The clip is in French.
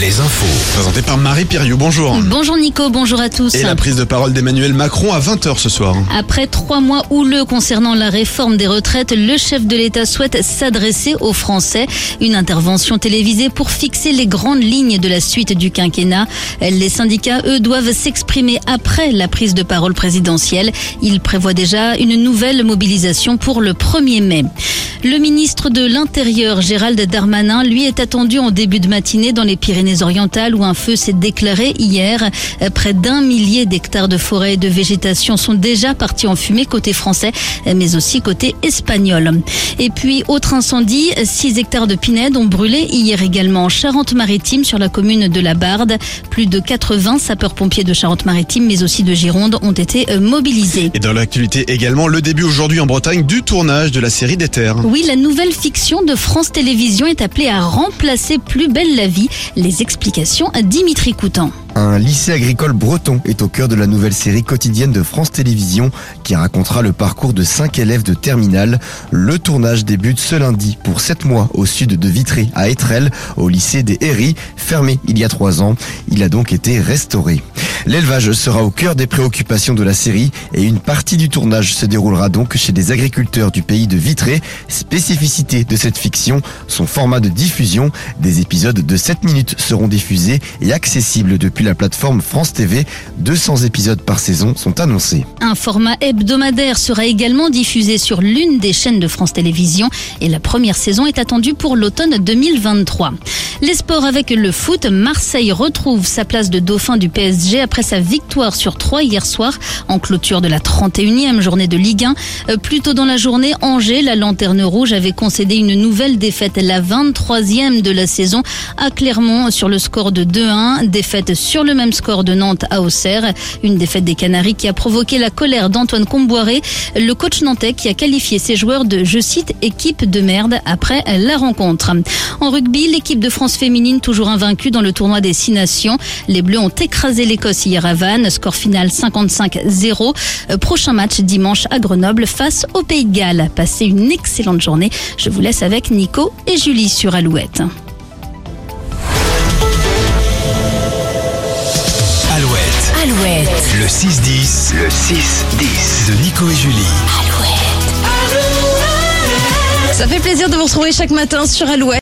les infos. Présenté par Marie Piriou, bonjour. Bonjour Nico, bonjour à tous. Et la prise de parole d'Emmanuel Macron à 20h ce soir. Après trois mois houleux concernant la réforme des retraites, le chef de l'État souhaite s'adresser aux Français. Une intervention télévisée pour fixer les grandes lignes de la suite du quinquennat. Les syndicats, eux, doivent s'exprimer après la prise de parole présidentielle. Il prévoit déjà une nouvelle mobilisation pour le 1er mai. Le ministre de l'Intérieur, Gérald Darmanin, lui est attendu en début de matinée dans les Pyrénées-Orientales où un feu s'est déclaré hier. Près d'un millier d'hectares de forêt et de végétation sont déjà partis en fumée côté français, mais aussi côté espagnol. Et puis, autre incendie, 6 hectares de pinèdes ont brûlé hier également en Charente-Maritime sur la commune de la Barde. Plus de 80 sapeurs-pompiers de Charente-Maritime, mais aussi de Gironde, ont été mobilisés. Et dans l'actualité également, le début aujourd'hui en Bretagne du tournage de la série des Terres. Oui, la nouvelle fiction de France Télévisions est appelée à remplacer Plus belle la vie. Les explications à Dimitri Coutan. Un lycée agricole breton est au cœur de la nouvelle série quotidienne de France Télévisions qui racontera le parcours de cinq élèves de terminale. Le tournage débute ce lundi pour sept mois au sud de Vitré à Étrelles au lycée des Herries, fermé il y a trois ans. Il a donc été restauré. L'élevage sera au cœur des préoccupations de la série et une partie du tournage se déroulera donc chez des agriculteurs du pays de Vitré. Spécificité de cette fiction, son format de diffusion. Des épisodes de 7 minutes seront diffusés et accessibles depuis la plateforme France TV. 200 épisodes par saison sont annoncés. Un format hebdomadaire sera également diffusé sur l'une des chaînes de France Télévisions et la première saison est attendue pour l'automne 2023. Les sports avec le foot, Marseille retrouve sa place de dauphin du PSG après sa victoire sur 3 hier soir en clôture de la 31e journée de Ligue 1. Euh, plus tôt dans la journée, Angers, la lanterne rouge, avait concédé une nouvelle défaite, la 23e de la saison à Clermont sur le score de 2-1. Défaite sur le même score de Nantes à Auxerre. Une défaite des Canaries qui a provoqué la colère d'Antoine Comboiré, le coach nantais qui a qualifié ses joueurs de, je cite, équipe de merde après la rencontre. En rugby, l'équipe de France féminine toujours invaincue dans le tournoi des Six Nations. Les Bleus ont écrasé l'Écosse hier à Vannes, score final 55-0. Euh, prochain match dimanche à Grenoble face au Pays de Galles. Passez une excellente journée. Je vous laisse avec Nico et Julie sur Alouette. Alouette. Alouette. Le 6-10. Le 6-10. De Nico et Julie. Alouette. Ça fait plaisir de vous retrouver chaque matin sur Alouette.